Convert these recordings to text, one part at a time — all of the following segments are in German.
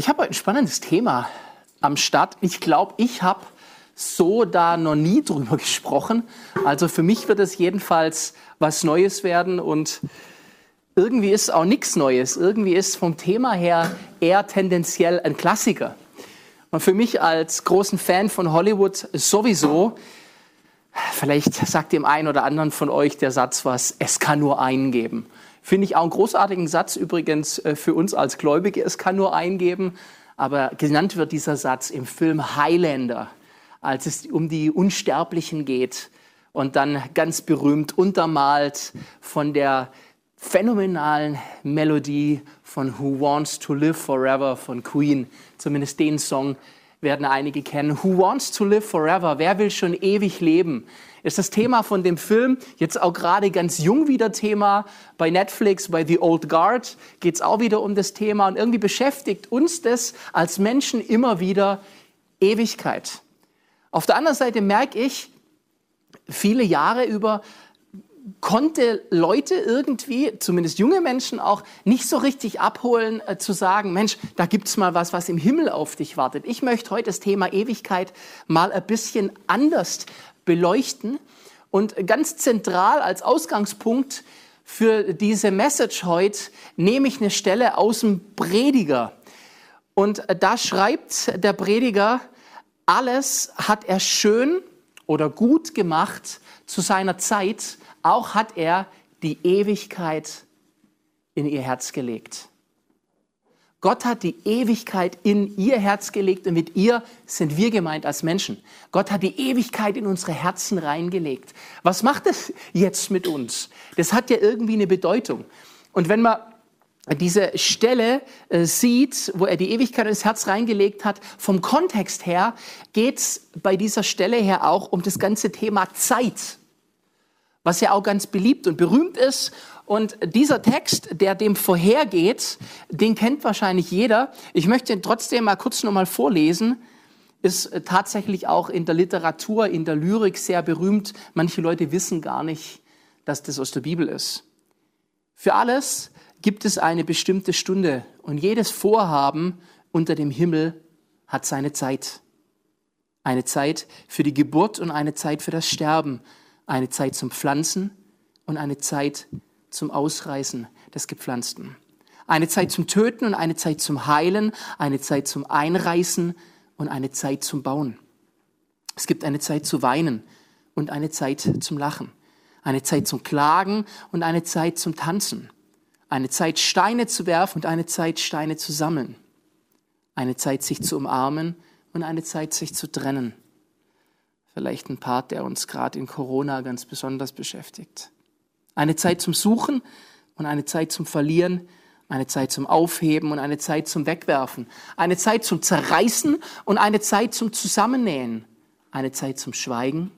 Ich habe ein spannendes Thema am Start. Ich glaube, ich habe so da noch nie drüber gesprochen. Also für mich wird es jedenfalls was Neues werden und irgendwie ist auch nichts Neues. Irgendwie ist vom Thema her eher tendenziell ein Klassiker. Und für mich als großen Fan von Hollywood sowieso, vielleicht sagt dem einen oder anderen von euch der Satz was, es kann nur einen geben. Finde ich auch einen großartigen Satz übrigens äh, für uns als Gläubige, es kann nur einen geben. Aber genannt wird dieser Satz im Film Highlander, als es um die Unsterblichen geht und dann ganz berühmt untermalt von der phänomenalen Melodie von Who Wants to Live Forever von Queen. Zumindest den Song werden einige kennen. Who Wants to Live Forever? Wer will schon ewig leben? Ist das Thema von dem Film jetzt auch gerade ganz jung wieder Thema bei Netflix, bei The Old Guard geht es auch wieder um das Thema und irgendwie beschäftigt uns das als Menschen immer wieder Ewigkeit. Auf der anderen Seite merke ich, viele Jahre über konnte Leute irgendwie, zumindest junge Menschen auch, nicht so richtig abholen, äh, zu sagen, Mensch, da gibt's mal was, was im Himmel auf dich wartet. Ich möchte heute das Thema Ewigkeit mal ein bisschen anders beleuchten und ganz zentral als Ausgangspunkt für diese Message heute nehme ich eine Stelle aus dem Prediger. Und da schreibt der Prediger, alles hat er schön oder gut gemacht zu seiner Zeit, auch hat er die Ewigkeit in ihr Herz gelegt. Gott hat die Ewigkeit in ihr Herz gelegt und mit ihr sind wir gemeint als Menschen. Gott hat die Ewigkeit in unsere Herzen reingelegt. Was macht das jetzt mit uns? Das hat ja irgendwie eine Bedeutung. Und wenn man diese Stelle äh, sieht, wo er die Ewigkeit ins Herz reingelegt hat, vom Kontext her geht es bei dieser Stelle her auch um das ganze Thema Zeit was ja auch ganz beliebt und berühmt ist. Und dieser Text, der dem vorhergeht, den kennt wahrscheinlich jeder. Ich möchte ihn trotzdem mal kurz nochmal vorlesen. Ist tatsächlich auch in der Literatur, in der Lyrik sehr berühmt. Manche Leute wissen gar nicht, dass das aus der Bibel ist. Für alles gibt es eine bestimmte Stunde und jedes Vorhaben unter dem Himmel hat seine Zeit. Eine Zeit für die Geburt und eine Zeit für das Sterben, eine Zeit zum Pflanzen und eine Zeit zum Ausreißen des Gepflanzten. Eine Zeit zum Töten und eine Zeit zum Heilen, eine Zeit zum Einreißen und eine Zeit zum Bauen. Es gibt eine Zeit zu weinen und eine Zeit zum Lachen, eine Zeit zum Klagen und eine Zeit zum Tanzen, eine Zeit Steine zu werfen und eine Zeit Steine zu sammeln, eine Zeit sich zu umarmen und eine Zeit sich zu trennen, vielleicht ein Part, der uns gerade in Corona ganz besonders beschäftigt. Eine Zeit zum Suchen und eine Zeit zum Verlieren, eine Zeit zum Aufheben und eine Zeit zum Wegwerfen, eine Zeit zum Zerreißen und eine Zeit zum Zusammennähen, eine Zeit zum Schweigen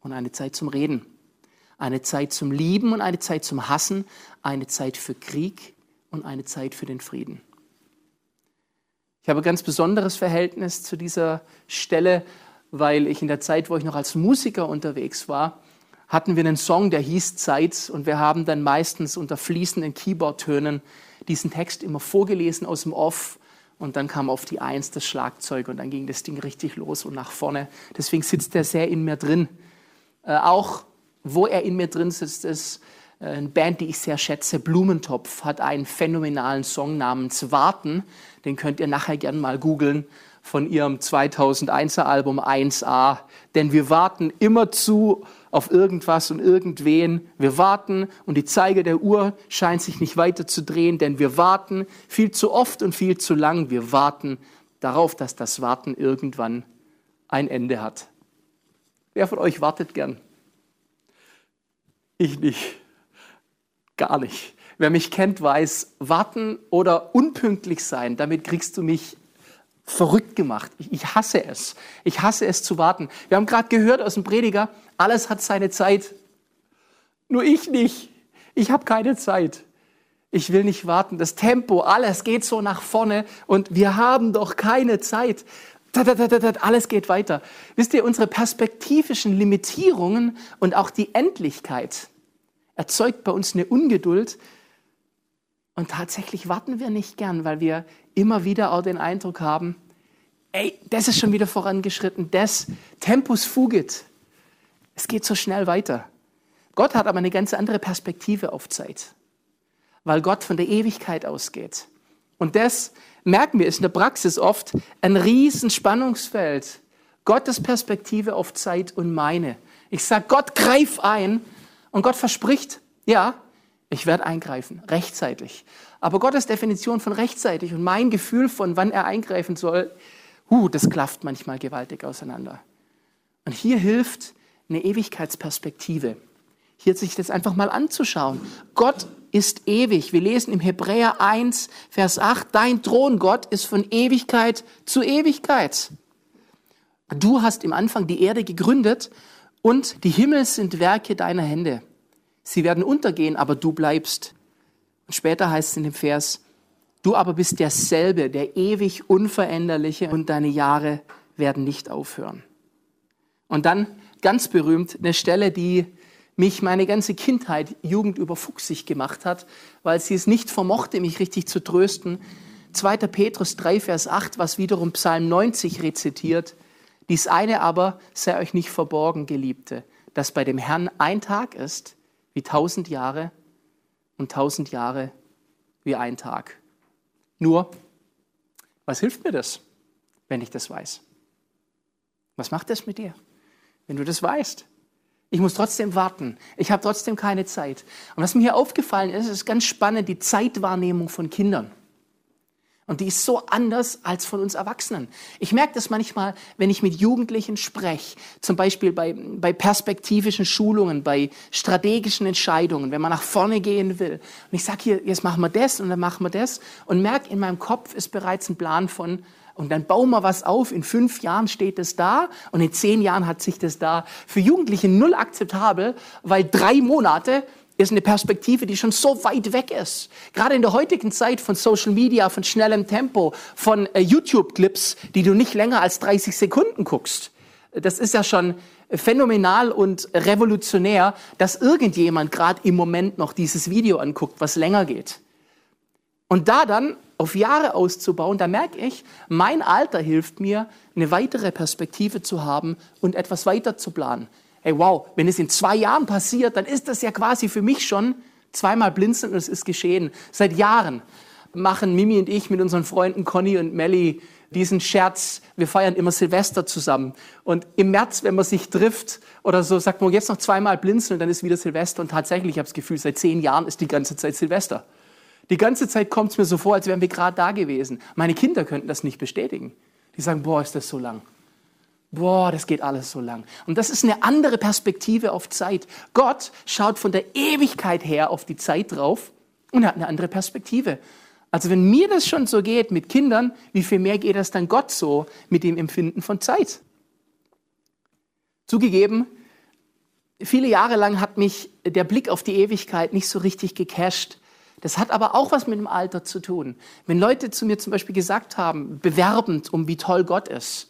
und eine Zeit zum Reden, eine Zeit zum Lieben und eine Zeit zum Hassen, eine Zeit für Krieg und eine Zeit für den Frieden. Ich habe ein ganz besonderes Verhältnis zu dieser Stelle, weil ich in der Zeit, wo ich noch als Musiker unterwegs war, hatten wir einen Song, der hieß Zeit und wir haben dann meistens unter fließenden Keyboard-Tönen diesen Text immer vorgelesen aus dem Off und dann kam auf die Eins das Schlagzeug und dann ging das Ding richtig los und nach vorne. Deswegen sitzt er sehr in mir drin. Äh, auch wo er in mir drin sitzt, ist äh, eine Band, die ich sehr schätze, Blumentopf, hat einen phänomenalen Song namens Warten. Den könnt ihr nachher gerne mal googeln von ihrem 2001er Album 1a. Denn wir warten immer zu auf irgendwas und irgendwen. Wir warten und die Zeige der Uhr scheint sich nicht weiter zu drehen, denn wir warten viel zu oft und viel zu lang. Wir warten darauf, dass das Warten irgendwann ein Ende hat. Wer von euch wartet gern? Ich nicht. Gar nicht. Wer mich kennt, weiß, warten oder unpünktlich sein, damit kriegst du mich verrückt gemacht. Ich, hasse es. Ich hasse es zu warten. Wir haben gerade gehört aus dem Prediger, alles hat seine Zeit. Nur ich nicht. Ich habe keine Zeit. Ich will nicht warten. Das Tempo, alles geht so nach vorne und wir haben doch keine Zeit. Alles geht weiter. Wisst ihr, unsere perspektivischen Limitierungen und auch die Endlichkeit erzeugt bei uns eine Ungeduld. Und tatsächlich warten wir nicht gern, weil wir immer wieder auch den Eindruck haben, ey, das ist schon wieder vorangeschritten, das Tempus fugit. Es geht so schnell weiter. Gott hat aber eine ganz andere Perspektive auf Zeit, weil Gott von der Ewigkeit ausgeht. Und das merken wir, ist in der Praxis oft ein riesen Spannungsfeld. Gottes Perspektive auf Zeit und meine. Ich sage, Gott, greif ein. Und Gott verspricht, ja, ich werde eingreifen, rechtzeitig. Aber Gottes Definition von rechtzeitig und mein Gefühl von, wann er eingreifen soll, uh, das klafft manchmal gewaltig auseinander. Und hier hilft eine Ewigkeitsperspektive. Hier sich das einfach mal anzuschauen. Gott ist ewig. Wir lesen im Hebräer 1, Vers 8, dein Thron, Gott, ist von Ewigkeit zu Ewigkeit. Du hast im Anfang die Erde gegründet und die Himmel sind Werke deiner Hände. Sie werden untergehen, aber du bleibst. Und später heißt es in dem Vers, du aber bist derselbe, der ewig unveränderliche und deine Jahre werden nicht aufhören. Und dann ganz berühmt eine Stelle, die mich meine ganze Kindheit, Jugend über fuchsig gemacht hat, weil sie es nicht vermochte, mich richtig zu trösten. 2. Petrus 3, Vers 8, was wiederum Psalm 90 rezitiert. Dies eine aber sei euch nicht verborgen, Geliebte, dass bei dem Herrn ein Tag ist wie tausend Jahre und tausend Jahre wie ein Tag. Nur, was hilft mir das, wenn ich das weiß? Was macht das mit dir, wenn du das weißt? Ich muss trotzdem warten. Ich habe trotzdem keine Zeit. Und was mir hier aufgefallen ist, ist ganz spannend, die Zeitwahrnehmung von Kindern. Und die ist so anders als von uns Erwachsenen. Ich merke das manchmal, wenn ich mit Jugendlichen spreche, zum Beispiel bei, bei perspektivischen Schulungen, bei strategischen Entscheidungen, wenn man nach vorne gehen will. Und ich sage hier, jetzt machen wir das und dann machen wir das und merke, in meinem Kopf ist bereits ein Plan von, und dann bauen wir was auf, in fünf Jahren steht es da und in zehn Jahren hat sich das da. Für Jugendliche null akzeptabel, weil drei Monate ist eine Perspektive, die schon so weit weg ist. Gerade in der heutigen Zeit von Social Media, von schnellem Tempo, von äh, YouTube-Clips, die du nicht länger als 30 Sekunden guckst. Das ist ja schon phänomenal und revolutionär, dass irgendjemand gerade im Moment noch dieses Video anguckt, was länger geht. Und da dann auf Jahre auszubauen, da merke ich, mein Alter hilft mir, eine weitere Perspektive zu haben und etwas weiter zu planen hey wow, wenn es in zwei Jahren passiert, dann ist das ja quasi für mich schon zweimal blinzeln und es ist geschehen. Seit Jahren machen Mimi und ich mit unseren Freunden Conny und Melly diesen Scherz. Wir feiern immer Silvester zusammen. Und im März, wenn man sich trifft oder so, sagt man jetzt noch zweimal blinzeln und dann ist wieder Silvester. Und tatsächlich, ich habe das Gefühl, seit zehn Jahren ist die ganze Zeit Silvester. Die ganze Zeit kommt es mir so vor, als wären wir gerade da gewesen. Meine Kinder könnten das nicht bestätigen. Die sagen, boah, ist das so lang. Boah, das geht alles so lang. Und das ist eine andere Perspektive auf Zeit. Gott schaut von der Ewigkeit her auf die Zeit drauf und hat eine andere Perspektive. Also wenn mir das schon so geht mit Kindern, wie viel mehr geht das dann Gott so mit dem Empfinden von Zeit? Zugegeben, viele Jahre lang hat mich der Blick auf die Ewigkeit nicht so richtig gecasht. Das hat aber auch was mit dem Alter zu tun. Wenn Leute zu mir zum Beispiel gesagt haben, bewerbend um wie toll Gott ist,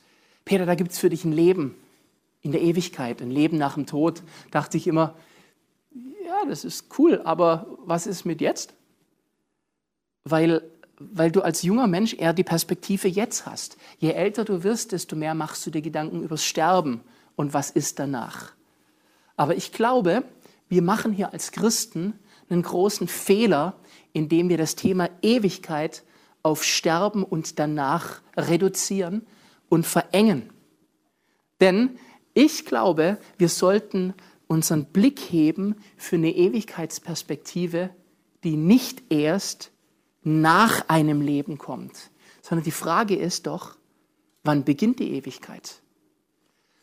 Peter, da gibt es für dich ein Leben in der Ewigkeit, ein Leben nach dem Tod. Dachte ich immer, ja, das ist cool, aber was ist mit jetzt? Weil, weil du als junger Mensch eher die Perspektive jetzt hast. Je älter du wirst, desto mehr machst du dir Gedanken übers Sterben und was ist danach. Aber ich glaube, wir machen hier als Christen einen großen Fehler, indem wir das Thema Ewigkeit auf Sterben und danach reduzieren und verengen. Denn ich glaube, wir sollten unseren Blick heben für eine Ewigkeitsperspektive, die nicht erst nach einem Leben kommt, sondern die Frage ist doch, wann beginnt die Ewigkeit?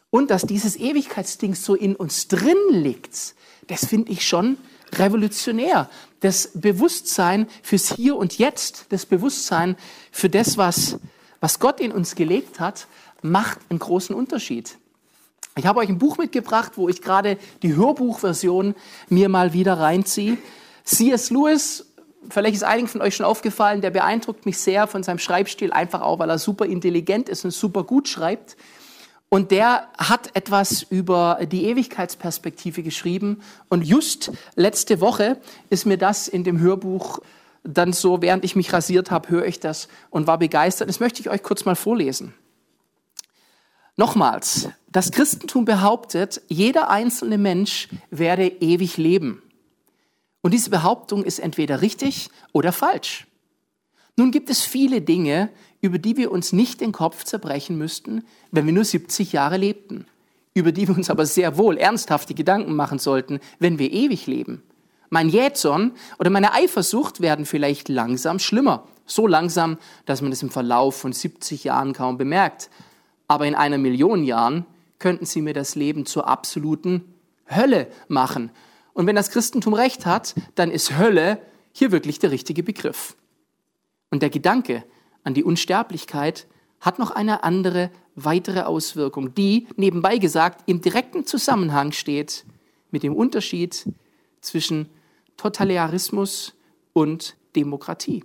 Und dass dieses Ewigkeitsding so in uns drin liegt, das finde ich schon revolutionär. Das Bewusstsein fürs Hier und Jetzt, das Bewusstsein für das, was was Gott in uns gelegt hat, macht einen großen Unterschied. Ich habe euch ein Buch mitgebracht, wo ich gerade die Hörbuchversion mir mal wieder reinziehe. C.S. Lewis, vielleicht ist einigen von euch schon aufgefallen, der beeindruckt mich sehr von seinem Schreibstil, einfach auch, weil er super intelligent ist und super gut schreibt. Und der hat etwas über die Ewigkeitsperspektive geschrieben. Und just letzte Woche ist mir das in dem Hörbuch dann so, während ich mich rasiert habe, höre ich das und war begeistert. Das möchte ich euch kurz mal vorlesen. Nochmals, das Christentum behauptet, jeder einzelne Mensch werde ewig leben. Und diese Behauptung ist entweder richtig oder falsch. Nun gibt es viele Dinge, über die wir uns nicht den Kopf zerbrechen müssten, wenn wir nur 70 Jahre lebten, über die wir uns aber sehr wohl ernsthafte Gedanken machen sollten, wenn wir ewig leben. Mein Jähzorn oder meine Eifersucht werden vielleicht langsam schlimmer. So langsam, dass man es im Verlauf von 70 Jahren kaum bemerkt. Aber in einer Million Jahren könnten sie mir das Leben zur absoluten Hölle machen. Und wenn das Christentum recht hat, dann ist Hölle hier wirklich der richtige Begriff. Und der Gedanke an die Unsterblichkeit hat noch eine andere, weitere Auswirkung, die, nebenbei gesagt, im direkten Zusammenhang steht mit dem Unterschied zwischen Totalitarismus und Demokratie.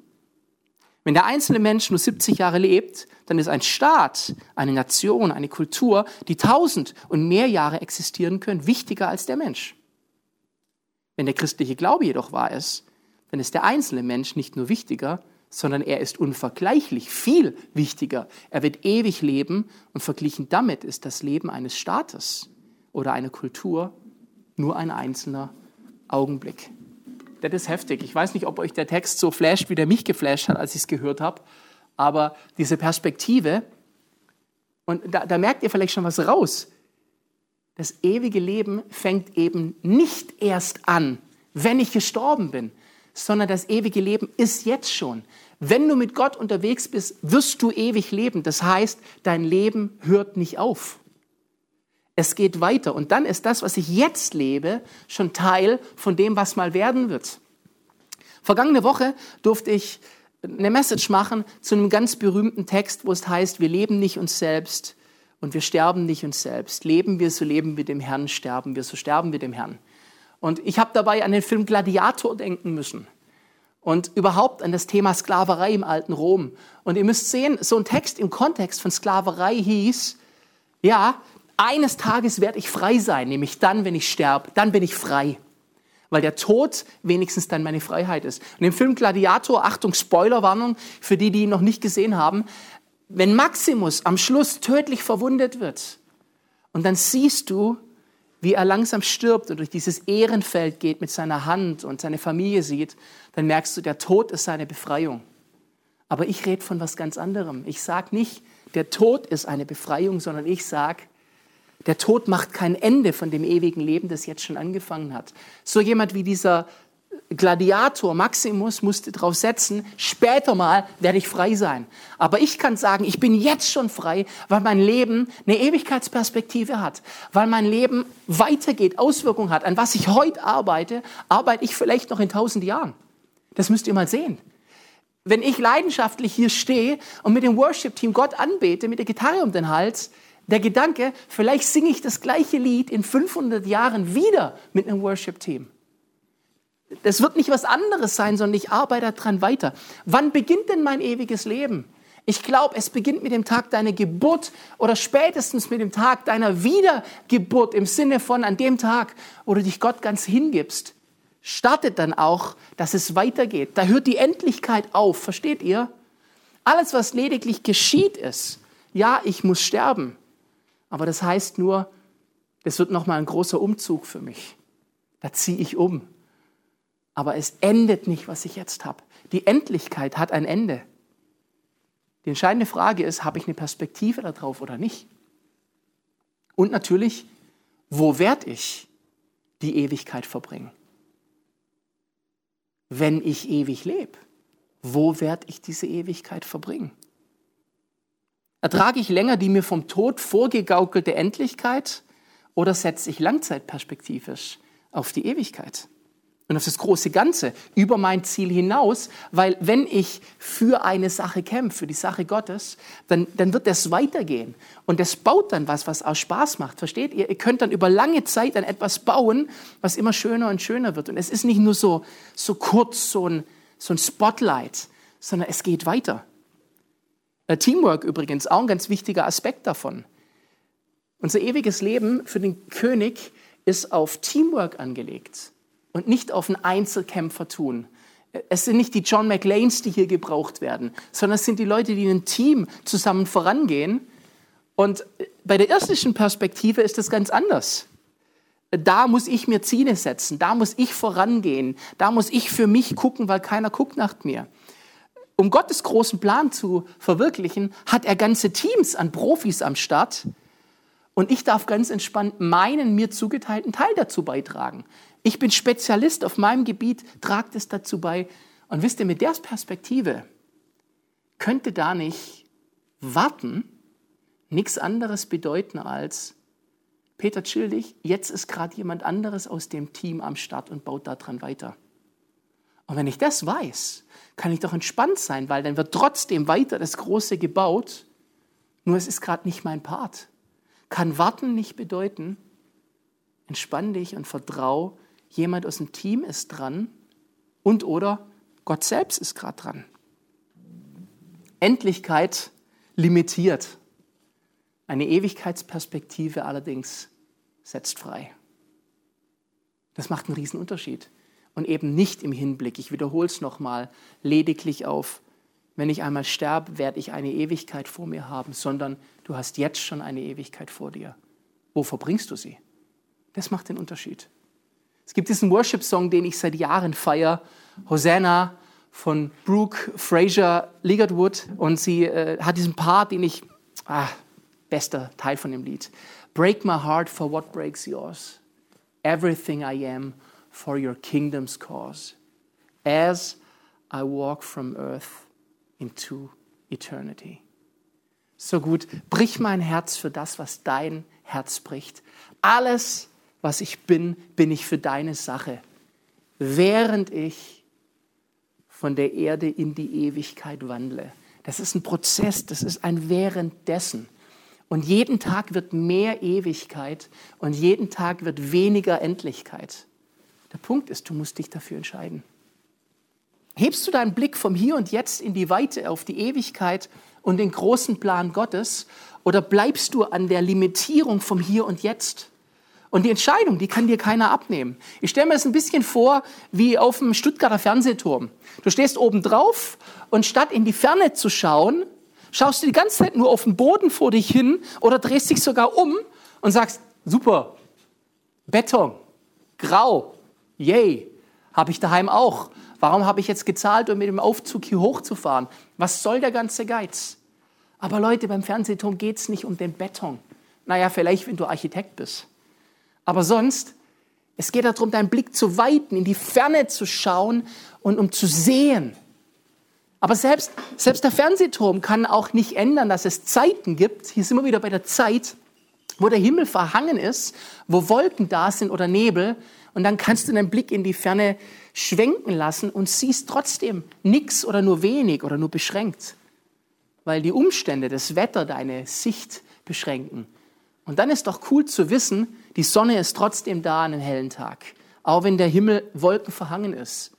Wenn der einzelne Mensch nur 70 Jahre lebt, dann ist ein Staat, eine Nation, eine Kultur, die tausend und mehr Jahre existieren können, wichtiger als der Mensch. Wenn der christliche Glaube jedoch wahr ist, dann ist der einzelne Mensch nicht nur wichtiger, sondern er ist unvergleichlich viel wichtiger. Er wird ewig leben und verglichen damit ist das Leben eines Staates oder einer Kultur nur ein einzelner Augenblick das ist heftig. Ich weiß nicht, ob euch der Text so flasht, wie der mich geflasht hat, als ich es gehört habe. Aber diese Perspektive, und da, da merkt ihr vielleicht schon was raus. Das ewige Leben fängt eben nicht erst an, wenn ich gestorben bin, sondern das ewige Leben ist jetzt schon. Wenn du mit Gott unterwegs bist, wirst du ewig leben. Das heißt, dein Leben hört nicht auf. Es geht weiter. Und dann ist das, was ich jetzt lebe, schon Teil von dem, was mal werden wird. Vergangene Woche durfte ich eine Message machen zu einem ganz berühmten Text, wo es heißt, wir leben nicht uns selbst und wir sterben nicht uns selbst. Leben wir, so leben wir dem Herrn, sterben wir, so sterben wir dem Herrn. Und ich habe dabei an den Film Gladiator denken müssen und überhaupt an das Thema Sklaverei im alten Rom. Und ihr müsst sehen, so ein Text im Kontext von Sklaverei hieß, ja, eines Tages werde ich frei sein, nämlich dann, wenn ich sterbe, dann bin ich frei. Weil der Tod wenigstens dann meine Freiheit ist. Und im Film Gladiator, Achtung, Spoilerwarnung für die, die ihn noch nicht gesehen haben, wenn Maximus am Schluss tödlich verwundet wird und dann siehst du, wie er langsam stirbt und durch dieses Ehrenfeld geht mit seiner Hand und seine Familie sieht, dann merkst du, der Tod ist seine Befreiung. Aber ich rede von was ganz anderem. Ich sage nicht, der Tod ist eine Befreiung, sondern ich sage, der Tod macht kein Ende von dem ewigen Leben, das jetzt schon angefangen hat. So jemand wie dieser Gladiator Maximus musste darauf setzen, später mal werde ich frei sein. Aber ich kann sagen, ich bin jetzt schon frei, weil mein Leben eine Ewigkeitsperspektive hat, weil mein Leben weitergeht, Auswirkungen hat. An was ich heute arbeite, arbeite ich vielleicht noch in tausend Jahren. Das müsst ihr mal sehen. Wenn ich leidenschaftlich hier stehe und mit dem Worship-Team Gott anbete, mit der Gitarre um den Hals, der Gedanke, vielleicht singe ich das gleiche Lied in 500 Jahren wieder mit einem Worship-Team. Das wird nicht was anderes sein, sondern ich arbeite daran weiter. Wann beginnt denn mein ewiges Leben? Ich glaube, es beginnt mit dem Tag deiner Geburt oder spätestens mit dem Tag deiner Wiedergeburt im Sinne von an dem Tag, wo du dich Gott ganz hingibst. Startet dann auch, dass es weitergeht. Da hört die Endlichkeit auf, versteht ihr? Alles, was lediglich geschieht, ist, ja, ich muss sterben. Aber das heißt nur, das wird nochmal ein großer Umzug für mich. Da ziehe ich um. Aber es endet nicht, was ich jetzt habe. Die Endlichkeit hat ein Ende. Die entscheidende Frage ist, habe ich eine Perspektive darauf oder nicht? Und natürlich, wo werde ich die Ewigkeit verbringen? Wenn ich ewig lebe, wo werde ich diese Ewigkeit verbringen? Ertrage ich länger die mir vom Tod vorgegaukelte Endlichkeit oder setze ich langzeitperspektivisch auf die Ewigkeit und auf das große Ganze, über mein Ziel hinaus? Weil wenn ich für eine Sache kämpfe, für die Sache Gottes, dann, dann wird das weitergehen und das baut dann was, was auch Spaß macht. Versteht ihr? Ihr könnt dann über lange Zeit an etwas bauen, was immer schöner und schöner wird. Und es ist nicht nur so, so kurz, so ein, so ein Spotlight, sondern es geht weiter. Äh, Teamwork übrigens, auch ein ganz wichtiger Aspekt davon. Unser ewiges Leben für den König ist auf Teamwork angelegt und nicht auf ein Einzelkämpfertun. Es sind nicht die John McLeans, die hier gebraucht werden, sondern es sind die Leute, die in einem Team zusammen vorangehen. Und bei der irdischen Perspektive ist das ganz anders. Da muss ich mir Ziele setzen, da muss ich vorangehen, da muss ich für mich gucken, weil keiner guckt nach mir. Um Gottes großen Plan zu verwirklichen, hat er ganze Teams an Profis am Start. Und ich darf ganz entspannt meinen mir zugeteilten Teil dazu beitragen. Ich bin Spezialist auf meinem Gebiet, trage es dazu bei. Und wisst ihr, mit der Perspektive könnte da nicht warten nichts anderes bedeuten als, Peter, chill dich, jetzt ist gerade jemand anderes aus dem Team am Start und baut daran weiter. Und wenn ich das weiß, kann ich doch entspannt sein, weil dann wird trotzdem weiter das Große gebaut, nur es ist gerade nicht mein Part. Kann warten nicht bedeuten, entspann dich und vertrau, jemand aus dem Team ist dran und oder Gott selbst ist gerade dran. Endlichkeit limitiert. Eine Ewigkeitsperspektive allerdings setzt frei. Das macht einen Unterschied. Und eben nicht im Hinblick, ich wiederhole es nochmal, lediglich auf, wenn ich einmal sterbe, werde ich eine Ewigkeit vor mir haben, sondern du hast jetzt schon eine Ewigkeit vor dir. Wo verbringst du sie? Das macht den Unterschied. Es gibt diesen Worship-Song, den ich seit Jahren feiere, Hosanna von Brooke Fraser Ligertwood. Und sie äh, hat diesen Part, den ich, ah, bester Teil von dem Lied. Break my heart for what breaks yours. Everything I am for your kingdom's cause. As I walk from earth into eternity. So gut, brich mein Herz für das, was dein Herz bricht. Alles, was ich bin, bin ich für deine Sache, während ich von der Erde in die Ewigkeit wandle. Das ist ein Prozess, das ist ein währenddessen. Und jeden Tag wird mehr Ewigkeit und jeden Tag wird weniger Endlichkeit. Der Punkt ist, du musst dich dafür entscheiden. Hebst du deinen Blick vom Hier und Jetzt in die Weite auf die Ewigkeit und den großen Plan Gottes oder bleibst du an der Limitierung vom Hier und Jetzt? Und die Entscheidung, die kann dir keiner abnehmen. Ich stelle mir das ein bisschen vor wie auf dem Stuttgarter Fernsehturm. Du stehst oben drauf und statt in die Ferne zu schauen, schaust du die ganze Zeit nur auf den Boden vor dich hin oder drehst dich sogar um und sagst, super, Beton, grau, yay, habe ich daheim auch. Warum habe ich jetzt gezahlt, um mit dem Aufzug hier hochzufahren? Was soll der ganze Geiz? Aber Leute, beim Fernsehturm geht es nicht um den Beton. Naja, vielleicht, wenn du Architekt bist. Aber sonst, es geht darum, deinen Blick zu weiten, in die Ferne zu schauen und um zu sehen, aber selbst, selbst der Fernsehturm kann auch nicht ändern, dass es Zeiten gibt. Hier sind wir wieder bei der Zeit, wo der Himmel verhangen ist, wo Wolken da sind oder Nebel. Und dann kannst du deinen Blick in die Ferne schwenken lassen und siehst trotzdem nichts oder nur wenig oder nur beschränkt. Weil die Umstände, das Wetter deine Sicht beschränken. Und dann ist doch cool zu wissen, die Sonne ist trotzdem da an einem hellen Tag. Auch wenn der Himmel Wolken verhangen ist.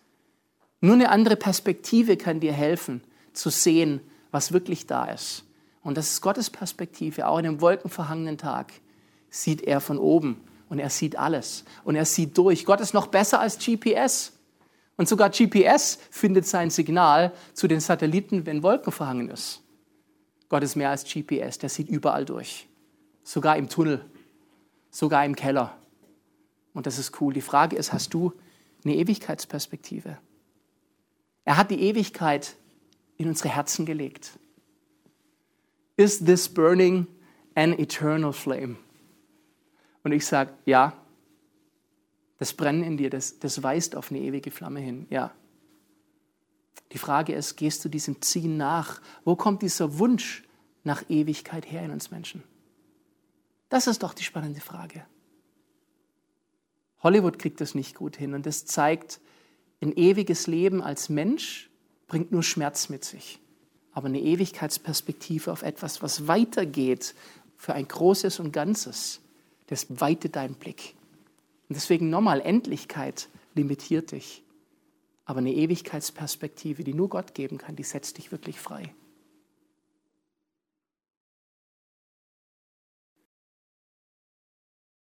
Nur eine andere Perspektive kann dir helfen, zu sehen, was wirklich da ist. Und das ist Gottes Perspektive. Auch in einem wolkenverhangenen Tag sieht er von oben und er sieht alles und er sieht durch. Gott ist noch besser als GPS. Und sogar GPS findet sein Signal zu den Satelliten, wenn Wolken verhangen ist. Gott ist mehr als GPS, der sieht überall durch. Sogar im Tunnel, sogar im Keller. Und das ist cool. Die Frage ist, hast du eine Ewigkeitsperspektive? Er hat die Ewigkeit in unsere Herzen gelegt. Is this burning an eternal flame? Und ich sage, ja, das Brennen in dir, das, das weist auf eine ewige Flamme hin, ja. Die Frage ist, gehst du diesem Ziehen nach? Wo kommt dieser Wunsch nach Ewigkeit her in uns Menschen? Das ist doch die spannende Frage. Hollywood kriegt das nicht gut hin und das zeigt, ein ewiges Leben als Mensch bringt nur Schmerz mit sich. Aber eine Ewigkeitsperspektive auf etwas, was weitergeht für ein Großes und Ganzes, das weitet deinen Blick. Und deswegen nochmal, Endlichkeit limitiert dich. Aber eine Ewigkeitsperspektive, die nur Gott geben kann, die setzt dich wirklich frei.